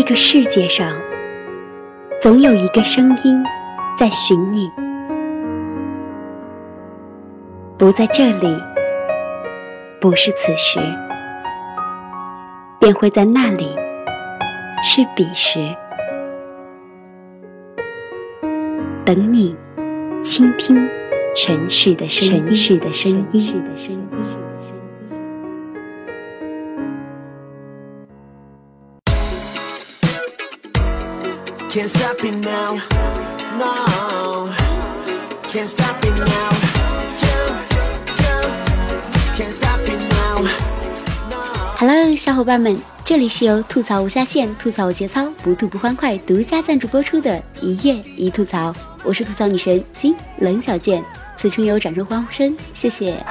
这个世界上，总有一个声音在寻你，不在这里，不是此时，便会在那里，是彼时，等你倾听尘世的声音。Can't stop it now, no. Can't stop it now, Can't stop it now. Hello，小伙伴们，这里是由吐槽无下限、吐槽无节操、不吐不欢快独家赞助播出的一月一吐槽，我是吐槽女神金冷小贱，此处有掌声欢呼声，谢谢。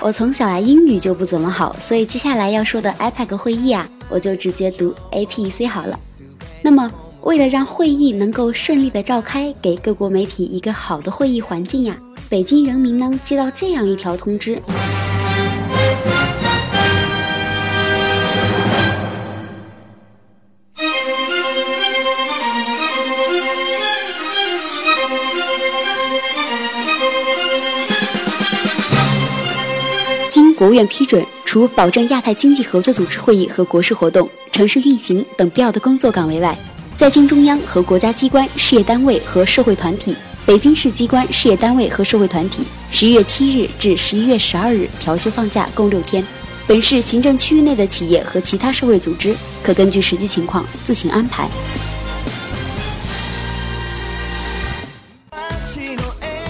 我从小啊英语就不怎么好，所以接下来要说的 IPAC 会议啊，我就直接读 APEC 好了。那么，为了让会议能够顺利的召开，给各国媒体一个好的会议环境呀，北京人民呢接到这样一条通知。国务院批准，除保证亚太经济合作组织会议和国事活动、城市运行等必要的工作岗位外，在京中央和国家机关、事业单位和社会团体、北京市机关、事业单位和社会团体，十一月七日至十一月十二日调休放假共六天。本市行政区域内的企业和其他社会组织可根据实际情况自行安排。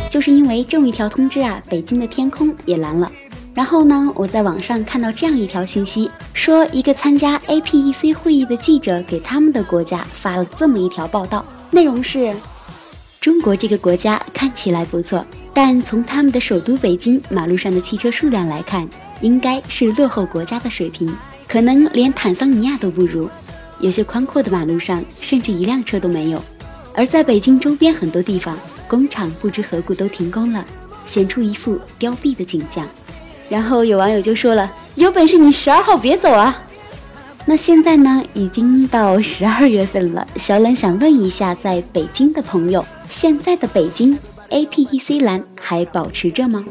就是因为这么一条通知啊，北京的天空也蓝了。然后呢，我在网上看到这样一条信息，说一个参加 APEC 会议的记者给他们的国家发了这么一条报道，内容是：中国这个国家看起来不错，但从他们的首都北京马路上的汽车数量来看，应该是落后国家的水平，可能连坦桑尼亚都不如。有些宽阔的马路上甚至一辆车都没有，而在北京周边很多地方，工厂不知何故都停工了，显出一副凋敝的景象。然后有网友就说了：“有本事你十二号别走啊！”那现在呢，已经到十二月份了。小冷想问一下，在北京的朋友，现在的北京 APEC 蓝还保持着吗？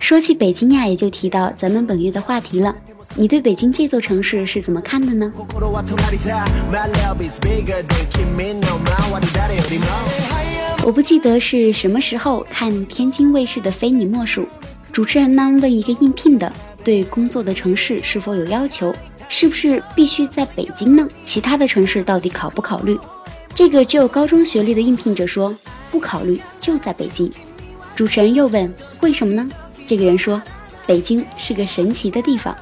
说起北京呀，也就提到咱们本月的话题了。你对北京这座城市是怎么看的呢？我不记得是什么时候看天津卫视的《非你莫属》，主持人呢问一个应聘的对工作的城市是否有要求，是不是必须在北京呢？其他的城市到底考不考虑？这个只有高中学历的应聘者说不考虑，就在北京。主持人又问为什么呢？这个人说北京是个神奇的地方。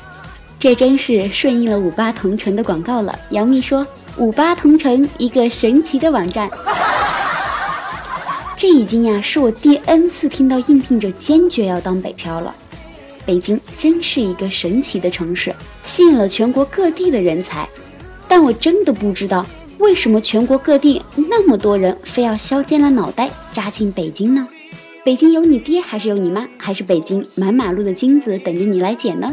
这真是顺应了五八同城的广告了。杨幂说五八同城一个神奇的网站。这已经呀是我第 N 次听到应聘者坚决要当北漂了。北京真是一个神奇的城市，吸引了全国各地的人才。但我真的不知道为什么全国各地那么多人非要削尖了脑袋扎进北京呢？北京有你爹还是有你妈？还是北京满马路的金子等着你来捡呢？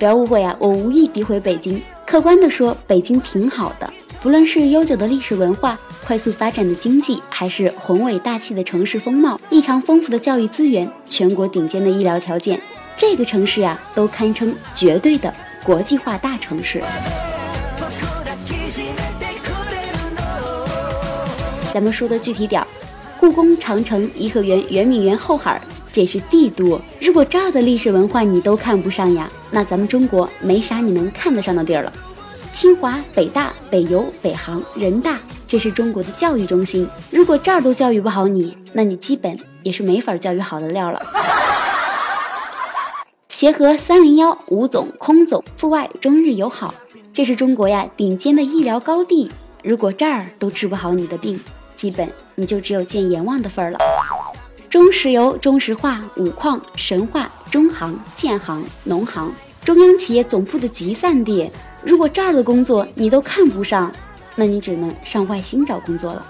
不要误会啊，我无意诋毁北京，客观的说，北京挺好的。不论是悠久的历史文化、快速发展的经济，还是宏伟大气的城市风貌、异常丰富的教育资源、全国顶尖的医疗条件，这个城市呀，都堪称绝对的国际化大城市。咱们说的具体点儿，故宫、长城、颐和园、圆明园、后海，这是帝都。如果这儿的历史文化你都看不上呀，那咱们中国没啥你能看得上的地儿了。清华、北大、北邮、北航、人大，这是中国的教育中心。如果这儿都教育不好你，那你基本也是没法教育好的料了。协和、三零幺、吴总、空总、阜外、中日友好，这是中国呀顶尖的医疗高地。如果这儿都治不好你的病，基本你就只有见阎王的份儿了。中石油、中石化、五矿、神话、中航、建行、农行，中央企业总部的集散地。如果这儿的工作你都看不上，那你只能上外星找工作了。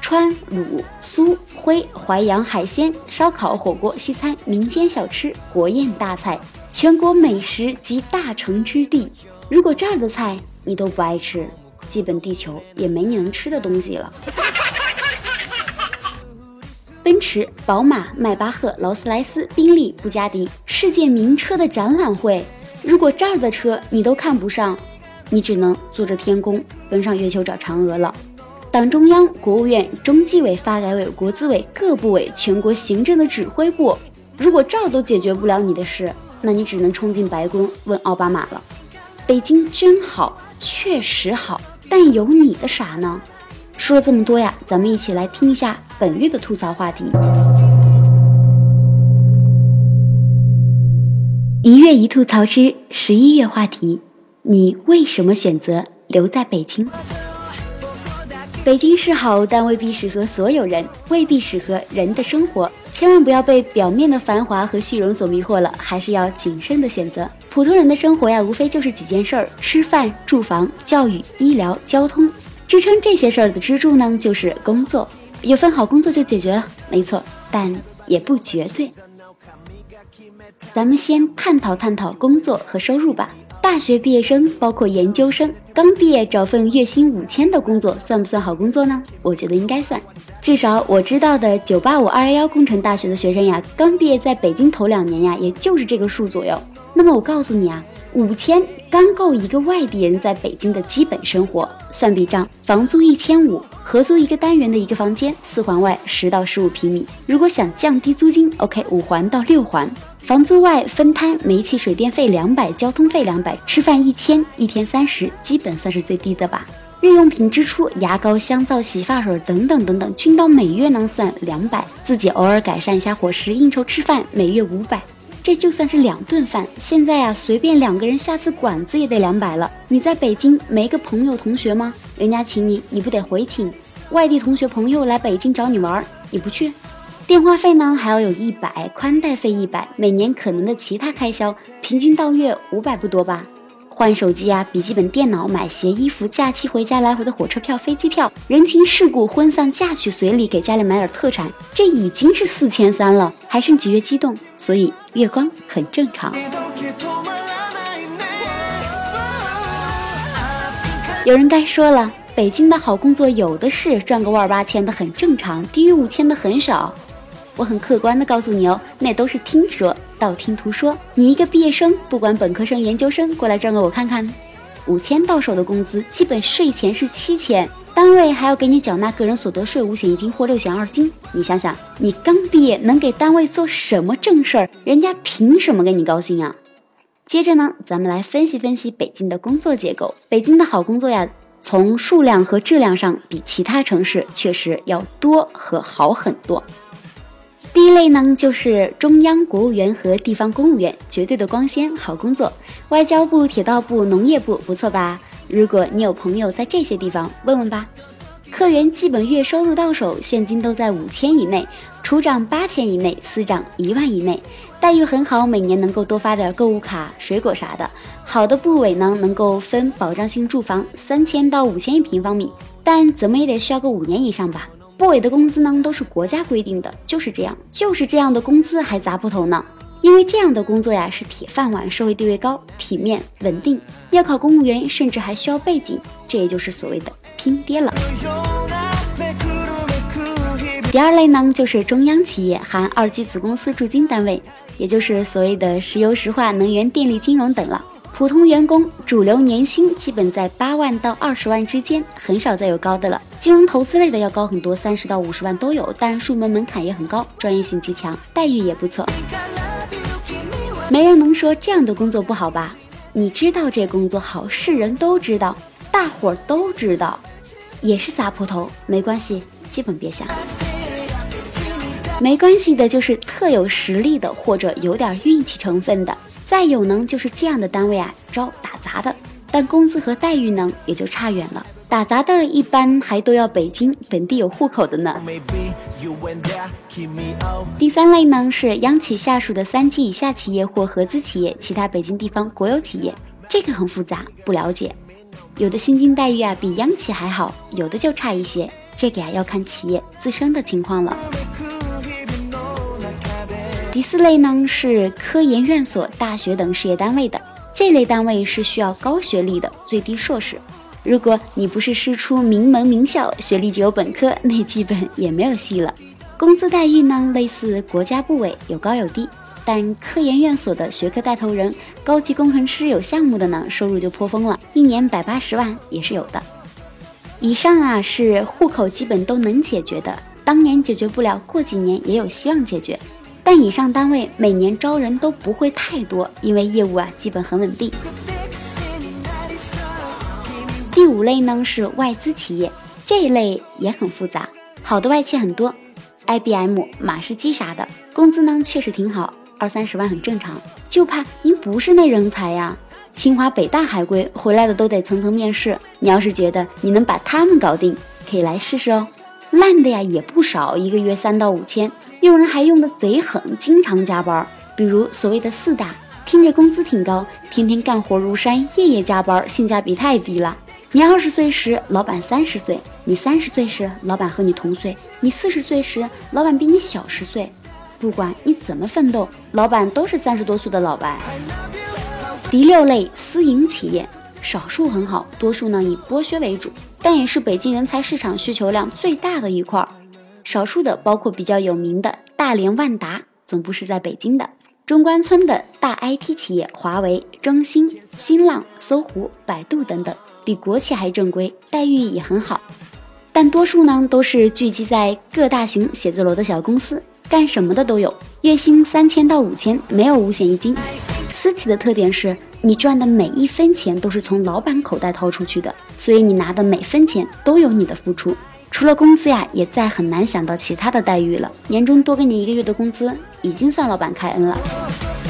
川、鲁、苏、徽、淮扬海鲜、烧烤、火锅、西餐、民间小吃、国宴大菜，全国美食集大成之地。如果这儿的菜你都不爱吃，基本地球也没你能吃的东西了。奔驰、宝马、迈巴赫、劳斯莱斯、宾利、布加迪，世界名车的展览会。如果这儿的车你都看不上，你只能坐着天宫奔上月球找嫦娥了。党中央、国务院、中纪委、发改委、国资委各部委、全国行政的指挥部，如果这儿都解决不了你的事，那你只能冲进白宫问奥巴马了。北京真好，确实好，但有你的啥呢？说了这么多呀，咱们一起来听一下本月的吐槽话题。一月一吐槽之十一月话题：你为什么选择留在北京？北京是好，但未必适合所有人，未必适合人的生活。千万不要被表面的繁华和虚荣所迷惑了，还是要谨慎的选择。普通人的生活呀，无非就是几件事儿：吃饭、住房、教育、医疗、交通。支撑这些事儿的支柱呢，就是工作。有份好工作就解决了，没错，但也不绝对。咱们先探讨探讨工作和收入吧。大学毕业生，包括研究生，刚毕业找份月薪五千的工作，算不算好工作呢？我觉得应该算。至少我知道的九八五、二幺幺工程大学的学生呀，刚毕业在北京头两年呀，也就是这个数左右。那么我告诉你啊，五千刚够一个外地人在北京的基本生活。算笔账，房租一千五，合租一个单元的一个房间，四环外十到十五平米。如果想降低租金，OK，五环到六环。房租外分摊，煤气水电费两百，交通费两百，吃饭一千，一天三十，基本算是最低的吧。日用品支出，牙膏、香皂、洗发水等等等等，均到每月能算两百。自己偶尔改善一下伙食，应酬吃饭，每月五百，这就算是两顿饭。现在呀，随便两个人下次馆子也得两百了。你在北京没个朋友同学吗？人家请你，你不得回请？外地同学朋友来北京找你玩，你不去？电话费呢还要有一百，宽带费一百，每年可能的其他开销，平均到月五百不多吧？换手机呀，笔记本电脑，买鞋衣服，假期回家来回的火车票、飞机票，人情世故，婚丧嫁娶随礼，给家里买点特产，这已经是四千三了，还剩几月激动？所以月光很正常。有人该说了，北京的好工作有的是，赚个万八千的很正常，低于五千的很少。我很客观的告诉你哦，那都是听说，道听途说。你一个毕业生，不管本科生、研究生，过来赚个我看看。五千到手的工资，基本税前是七千，单位还要给你缴纳个人所得税、五险一金或六险二金。你想想，你刚毕业能给单位做什么正事儿？人家凭什么给你高兴啊？接着呢，咱们来分析分析北京的工作结构。北京的好工作呀，从数量和质量上比其他城市确实要多和好很多。第一类呢，就是中央国务员和地方公务员，绝对的光鲜好工作。外交部、铁道部、农业部，不错吧？如果你有朋友在这些地方，问问吧。科员基本月收入到手，现金都在五千以内，处长八千以内，司长一万以内，待遇很好，每年能够多发点购物卡、水果啥的。好的部委呢，能够分保障性住房，三千到五千一平方米，但怎么也得需要个五年以上吧。部委的工资呢，都是国家规定的，就是这样，就是这样的工资还砸破头呢。因为这样的工作呀是铁饭碗，社会地位高，体面稳定。要考公务员，甚至还需要背景，这也就是所谓的拼爹了。第二类呢，就是中央企业含二级子公司驻京单位，也就是所谓的石油石化、能源、电力、金融等了。普通员工主流年薪基本在八万到二十万之间，很少再有高的了。金融投资类的要高很多，三十到五十万都有，但入门门槛也很高，专业性极强，待遇也不错。没人能说这样的工作不好吧？你知道这工作好，是人都知道，大伙儿都知道，也是砸破头，没关系，基本别想。没关系的就是特有实力的，或者有点运气成分的。再有呢，就是这样的单位啊，招打杂的，但工资和待遇呢，也就差远了。打杂的一般还都要北京本地有户口的呢。第三类呢是央企下属的三级以下企业或合资企业，其他北京地方国有企业，这个很复杂，不了解。有的薪金待遇啊比央企还好，有的就差一些。这个呀要看企业自身的情况了。第四类呢是科研院所、大学等事业单位的，这类单位是需要高学历的，最低硕士。如果你不是师出名门名校，学历只有本科，那基本也没有戏了。工资待遇呢，类似国家部委，有高有低。但科研院所的学科带头人、高级工程师有项目的呢，收入就颇丰了，一年百八十万也是有的。以上啊是户口基本都能解决的，当年解决不了，过几年也有希望解决。但以上单位每年招人都不会太多，因为业务啊基本很稳定。第五类呢是外资企业，这一类也很复杂，好的外企很多，IBM、马士基啥的，工资呢确实挺好，二三十万很正常。就怕您不是那人才呀，清华北大海归回来的都得层层面试。你要是觉得你能把他们搞定，可以来试试哦。烂的呀也不少，一个月三到五千，有人还用的贼狠，经常加班。比如所谓的四大，听着工资挺高，天天干活如山，夜夜加班，性价比太低了。你二十岁时，老板三十岁；你三十岁时，老板和你同岁；你四十岁时，老板比你小十岁。不管你怎么奋斗，老板都是三十多岁的老白。第六类私营企业，少数很好，多数呢以剥削为主，但也是北京人才市场需求量最大的一块。少数的包括比较有名的大连万达，总部是在北京的；中关村的大 IT 企业华为、中兴、新浪、搜狐、百度等等。比国企还正规，待遇也很好，但多数呢都是聚集在各大型写字楼的小公司，干什么的都有，月薪三千到五千，没有五险一金。私企的特点是你赚的每一分钱都是从老板口袋掏出去的，所以你拿的每分钱都有你的付出。除了工资呀，也再很难想到其他的待遇了。年终多给你一个月的工资，已经算老板开恩了。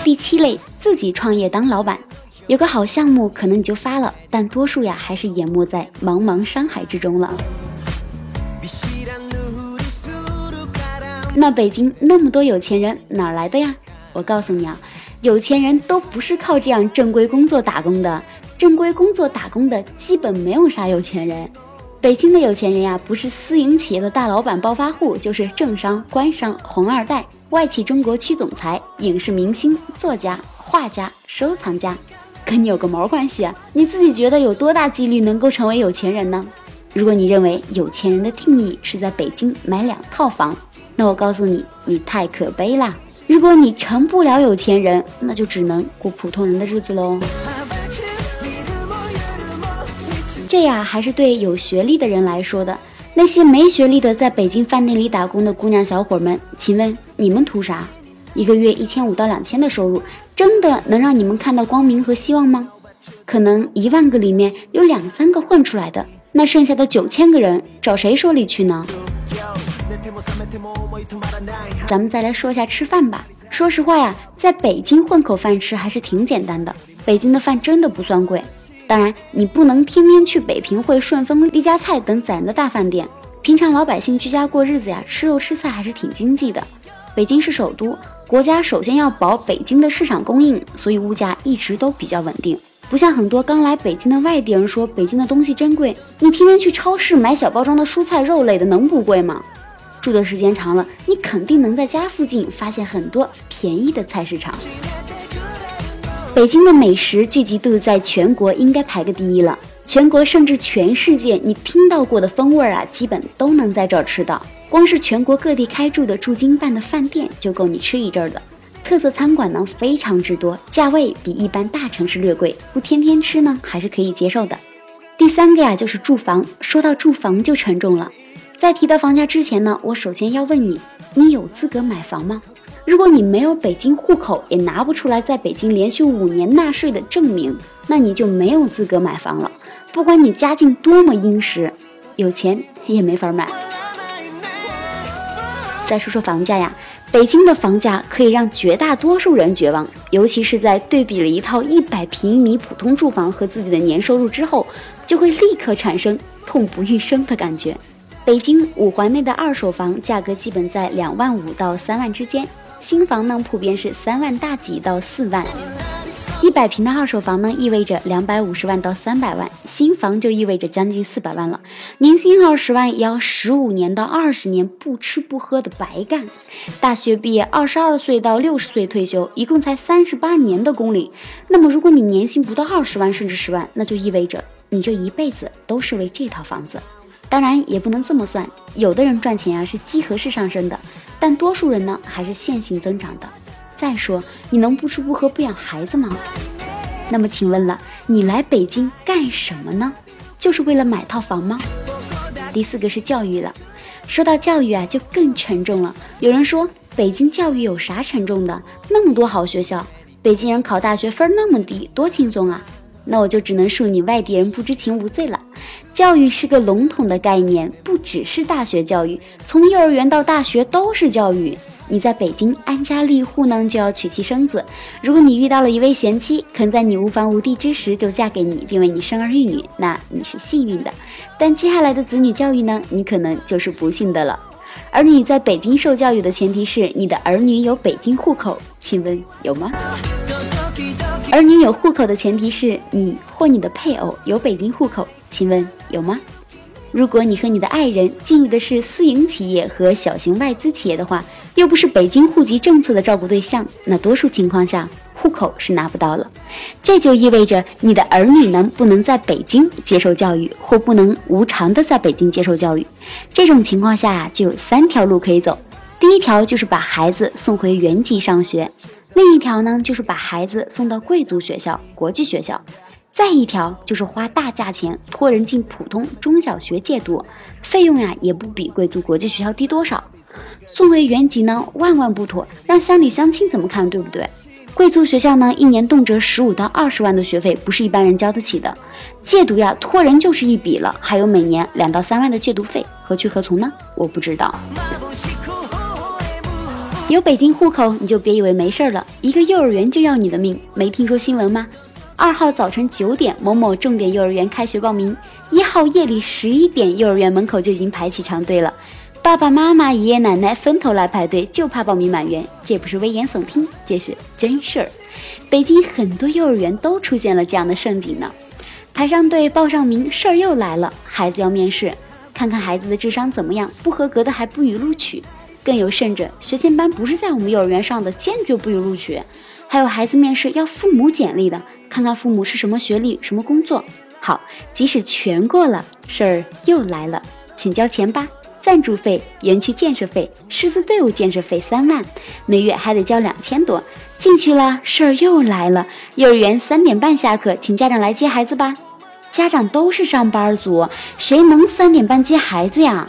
第七类，自己创业当老板。有个好项目，可能你就发了，但多数呀还是淹没在茫茫山海之中了。那北京那么多有钱人，哪来的呀？我告诉你啊，有钱人都不是靠这样正规工作打工的，正规工作打工的基本没有啥有钱人。北京的有钱人呀，不是私营企业的大老板、暴发户，就是政商、官商、红二代、外企中国区总裁、影视明星、作家、画家、收藏家。跟你有个毛关系啊！你自己觉得有多大几率能够成为有钱人呢？如果你认为有钱人的定义是在北京买两套房，那我告诉你，你太可悲啦！如果你成不了有钱人，那就只能过普通人的日子喽。这呀，还是对有学历的人来说的。那些没学历的，在北京饭店里打工的姑娘小伙们，请问你们图啥？一个月一千五到两千的收入，真的能让你们看到光明和希望吗？可能一万个里面有两三个混出来的，那剩下的九千个人找谁说理去呢？咱们再来说一下吃饭吧。说实话呀，在北京混口饭吃还是挺简单的。北京的饭真的不算贵，当然你不能天天去北平汇、顺丰、丽家菜等宰人的大饭店。平常老百姓居家过日子呀，吃肉吃菜还是挺经济的。北京是首都。国家首先要保北京的市场供应，所以物价一直都比较稳定。不像很多刚来北京的外地人说北京的东西真贵，你天天去超市买小包装的蔬菜肉类的，能不贵吗？住的时间长了，你肯定能在家附近发现很多便宜的菜市场。北京的美食聚集度在全国应该排个第一了，全国甚至全世界你听到过的风味啊，基本都能在这儿吃到。光是全国各地开住的驻京办的饭店就够你吃一阵儿的，特色餐馆呢非常之多，价位比一般大城市略贵，不天天吃呢还是可以接受的。第三个呀就是住房，说到住房就沉重了。在提到房价之前呢，我首先要问你，你有资格买房吗？如果你没有北京户口，也拿不出来在北京连续五年纳税的证明，那你就没有资格买房了。不管你家境多么殷实，有钱也没法买。再说说房价呀，北京的房价可以让绝大多数人绝望，尤其是在对比了一套一百平米普通住房和自己的年收入之后，就会立刻产生痛不欲生的感觉。北京五环内的二手房价格基本在两万五到三万之间，新房呢普遍是三万大几到四万。一百平的二手房呢，意味着两百五十万到三百万；新房就意味着将近四百万了。年薪二十万，也要十五年到二十年不吃不喝的白干。大学毕业，二十二岁到六十岁退休，一共才三十八年的工龄。那么，如果你年薪不到二十万，甚至十万，那就意味着你这一辈子都是为这套房子。当然，也不能这么算，有的人赚钱啊是几何式上升的，但多数人呢还是线性增长的。再说，你能不吃不喝不养孩子吗？那么请问了，你来北京干什么呢？就是为了买套房吗？第四个是教育了。说到教育啊，就更沉重了。有人说，北京教育有啥沉重的？那么多好学校，北京人考大学分那么低，多轻松啊！那我就只能恕你外地人不知情无罪了。教育是个笼统的概念，不只是大学教育，从幼儿园到大学都是教育。你在北京安家立户呢，就要娶妻生子。如果你遇到了一位贤妻，肯在你无房无地之时就嫁给你，并为你生儿育女，那你是幸运的。但接下来的子女教育呢，你可能就是不幸的了。儿女在北京受教育的前提是你的儿女有北京户口，请问有吗？儿女有户口的前提是你或你的配偶有北京户口，请问有吗？如果你和你的爱人进入的是私营企业和小型外资企业的话，又不是北京户籍政策的照顾对象，那多数情况下户口是拿不到了。这就意味着你的儿女呢不能在北京接受教育，或不能无偿的在北京接受教育。这种情况下就有三条路可以走：第一条就是把孩子送回原籍上学；另一条呢就是把孩子送到贵族学校、国际学校；再一条就是花大价钱托人进普通中小学借读，费用呀也不比贵族国际学校低多少。送回原籍呢，万万不妥，让乡里乡亲怎么看，对不对？贵族学校呢，一年动辄十五到二十万的学费，不是一般人交得起的。借读呀，托人就是一笔了，还有每年两到三万的借读费，何去何从呢？我不知道。有北京户口，你就别以为没事了，一个幼儿园就要你的命，没听说新闻吗？二号早晨九点，某某重点幼儿园开学报名；一号夜里十一点，幼儿园门口就已经排起长队了。爸爸妈妈、爷爷奶奶分头来排队，就怕报名满员。这不是危言耸听，这是真事儿。北京很多幼儿园都出现了这样的盛景呢。排上队，报上名，事儿又来了。孩子要面试，看看孩子的智商怎么样，不合格的还不予录取。更有甚者，学前班不是在我们幼儿园上的，坚决不予录取。还有孩子面试要父母简历的，看看父母是什么学历、什么工作。好，即使全过了，事儿又来了，请交钱吧。赞助费、园区建设费、师资队伍建设费三万，每月还得交两千多。进去了，事儿又来了。幼儿园三点半下课，请家长来接孩子吧。家长都是上班族，谁能三点半接孩子呀？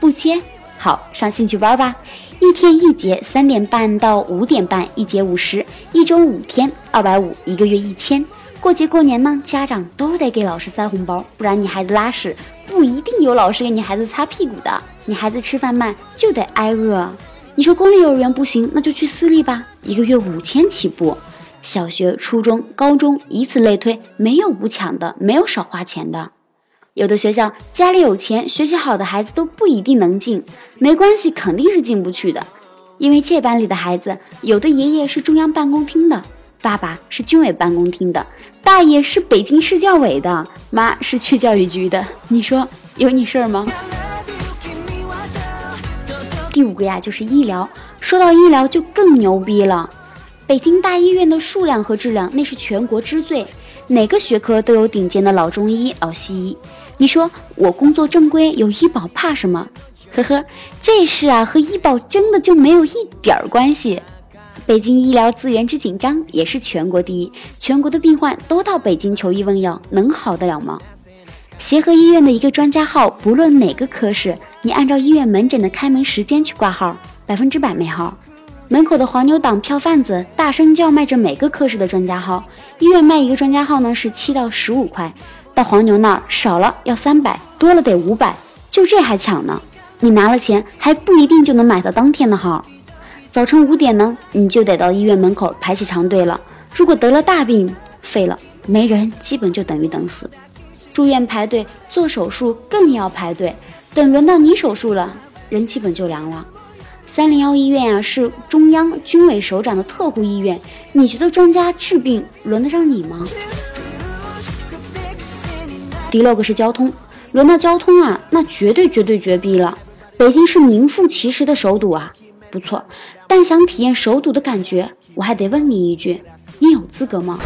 不接，好上兴趣班吧。一天一节，三点半到五点半，一节五十，一周五天，二百五，一个月一千。过节过年呢，家长都得给老师塞红包，不然你孩子拉屎。不一定有老师给你孩子擦屁股的，你孩子吃饭慢就得挨饿。你说公立幼儿园不行，那就去私立吧，一个月五千起步，小学、初中、高中以此类推，没有不抢的，没有少花钱的。有的学校家里有钱，学习好的孩子都不一定能进，没关系，肯定是进不去的，因为这班里的孩子，有的爷爷是中央办公厅的，爸爸是军委办公厅的。大爷是北京市教委的，妈是区教育局的，你说有你事儿吗？第五个呀，就是医疗。说到医疗就更牛逼了，北京大医院的数量和质量那是全国之最，哪个学科都有顶尖的老中医、老西医。你说我工作正规有医保怕什么？呵呵，这事啊和医保真的就没有一点儿关系。北京医疗资源之紧张也是全国第一，全国的病患都到北京求医问药，能好得了吗？协和医院的一个专家号，不论哪个科室，你按照医院门诊的开门时间去挂号，百分之百没号。门口的黄牛党票贩子大声叫卖着每个科室的专家号，医院卖一个专家号呢是七到十五块，到黄牛那儿少了要三百，多了得五百，就这还抢呢？你拿了钱还不一定就能买到当天的号。早晨五点呢，你就得到医院门口排起长队了。如果得了大病，废了，没人，基本就等于等死。住院排队，做手术更要排队。等轮到你手术了，人基本就凉了。三零幺医院啊是中央军委首长的特护医院，你觉得专家治病轮得上你吗？第六个是交通，轮到交通啊，那绝对绝对绝逼了。北京是名副其实的首堵啊，不错。但想体验首堵的感觉，我还得问你一句：你有资格吗？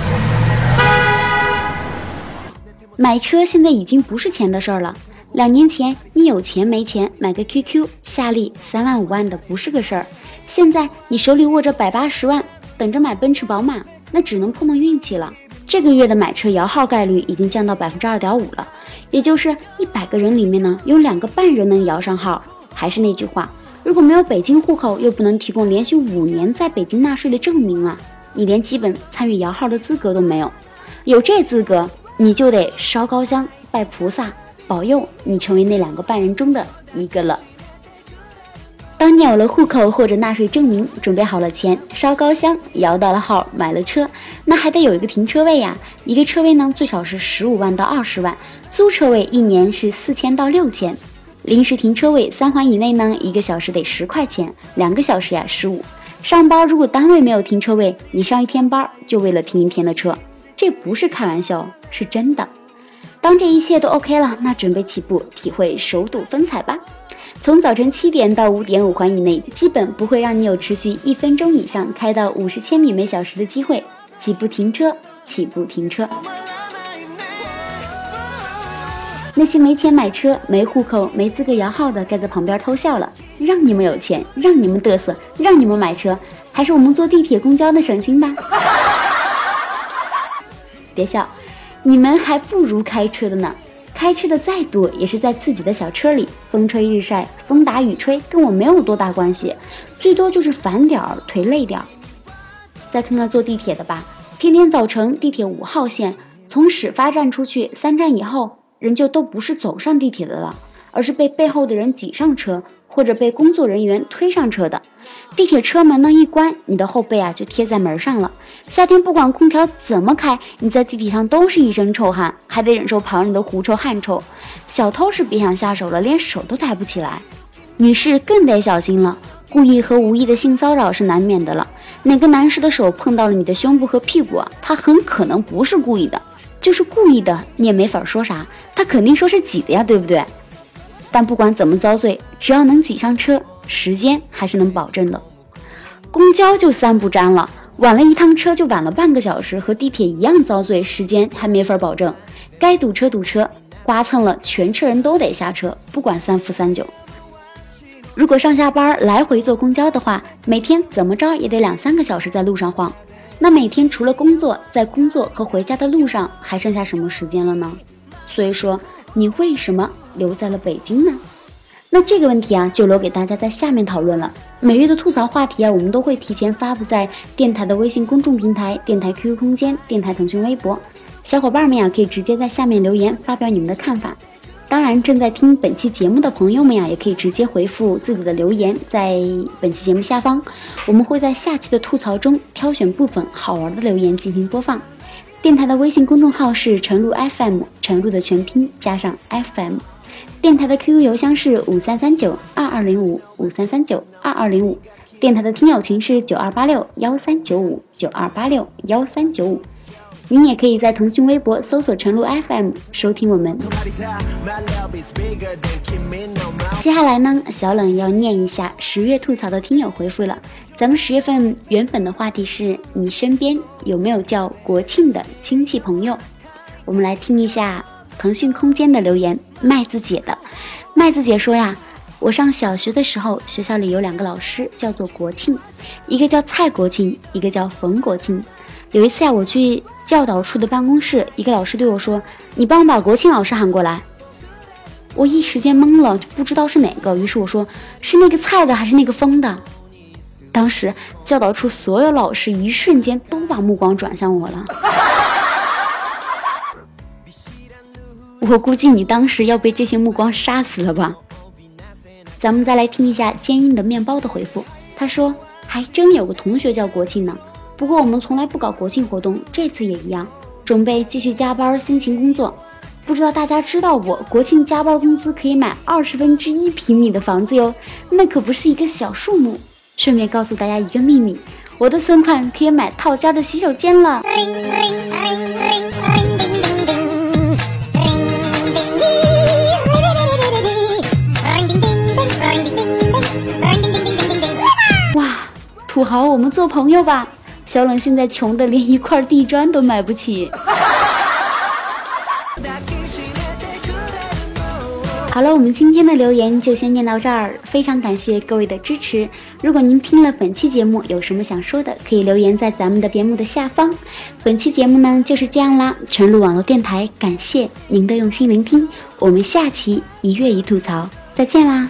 买车现在已经不是钱的事儿了。两年前你有钱没钱买个 QQ，夏利三万五万的不是个事儿。现在你手里握着百八十万，等着买奔驰宝马，那只能碰碰运气了。这个月的买车摇号概率已经降到百分之二点五了，也就是一百个人里面呢，有两个半人能摇上号。还是那句话，如果没有北京户口，又不能提供连续五年在北京纳税的证明啊，你连基本参与摇号的资格都没有。有这资格，你就得烧高香拜菩萨，保佑你成为那两个半人中的一个了。当你有了户口或者纳税证明，准备好了钱，烧高香，摇到了号，买了车，那还得有一个停车位呀。一个车位呢，最少是十五万到二十万，租车位一年是四千到六千，临时停车位三环以内呢，一个小时得十块钱，两个小时呀十五。上班如果单位没有停车位，你上一天班就为了停一天的车，这不是开玩笑，是真的。当这一切都 OK 了，那准备起步，体会首堵风采吧。从早晨七点到五点五环以内，基本不会让你有持续一分钟以上开到五十千米每小时的机会。起步停车，起步停车。那些没钱买车、没户口、没资格摇号的，该在旁边偷笑了。让你们有钱，让你们嘚瑟，让你们买车，还是我们坐地铁、公交的省心吧。别笑，你们还不如开车的呢。开车的再多，也是在自己的小车里，风吹日晒，风打雨吹，跟我没有多大关系，最多就是烦点儿，腿累点儿。再看看坐地铁的吧，天天早晨地铁五号线从始发站出去三站以后，人就都不是走上地铁的了，而是被背后的人挤上车。或者被工作人员推上车的，地铁车门呢一关，你的后背啊就贴在门上了。夏天不管空调怎么开，你在地铁上都是一身臭汗，还得忍受旁人的狐臭汗臭。小偷是别想下手了，连手都抬不起来。女士更得小心了，故意和无意的性骚扰是难免的了。哪个男士的手碰到了你的胸部和屁股啊，他很可能不是故意的，就是故意的，你也没法说啥，他肯定说是挤的呀，对不对？但不管怎么遭罪，只要能挤上车，时间还是能保证的。公交就三不沾了，晚了一趟车就晚了半个小时，和地铁一样遭罪，时间还没法保证。该堵车堵车，刮蹭了，全车人都得下车，不管三伏三九。如果上下班来回坐公交的话，每天怎么着也得两三个小时在路上晃。那每天除了工作，在工作和回家的路上还剩下什么时间了呢？所以说，你为什么？留在了北京呢？那这个问题啊，就留给大家在下面讨论了。每月的吐槽话题啊，我们都会提前发布在电台的微信公众平台、电台 QQ 空间、电台腾讯微博。小伙伴们呀，可以直接在下面留言发表你们的看法。当然，正在听本期节目的朋友们呀，也可以直接回复自己的留言在本期节目下方，我们会在下期的吐槽中挑选部分好玩的留言进行播放。电台的微信公众号是晨露 FM，晨露的全拼加上 FM。电台的 QQ 邮箱是五三三九二二零五五三三九二二零五，电台的听友群是九二八六幺三九五九二八六幺三九五，您也可以在腾讯微博搜索“晨露 FM” 收听我们。接下来呢，小冷要念一下十月吐槽的听友回复了。咱们十月份原本的话题是你身边有没有叫国庆的亲戚朋友？我们来听一下。腾讯空间的留言，麦子姐的，麦子姐说呀，我上小学的时候，学校里有两个老师叫做国庆，一个叫蔡国庆，一个叫冯国庆。有一次呀，我去教导处的办公室，一个老师对我说：“你帮我把国庆老师喊过来。”我一时间懵了，就不知道是哪个。于是我说：“是那个菜的还是那个疯的？”当时教导处所有老师一瞬间都把目光转向我了。我估计你当时要被这些目光杀死了吧？咱们再来听一下坚硬的面包的回复。他说：“还真有个同学叫国庆呢，不过我们从来不搞国庆活动，这次也一样，准备继续加班辛勤工作。不知道大家知道不？国庆加班工资可以买二十分之一平米的房子哟，那可不是一个小数目。顺便告诉大家一个秘密，我的存款可以买套间的洗手间了。哇，土豪，我们做朋友吧。小冷现在穷的连一块地砖都买不起。好了，我们今天的留言就先念到这儿，非常感谢各位的支持。如果您听了本期节目有什么想说的，可以留言在咱们的节目的下方。本期节目呢就是这样啦，晨露网络电台感谢您的用心聆听，我们下期一月一吐槽再见啦。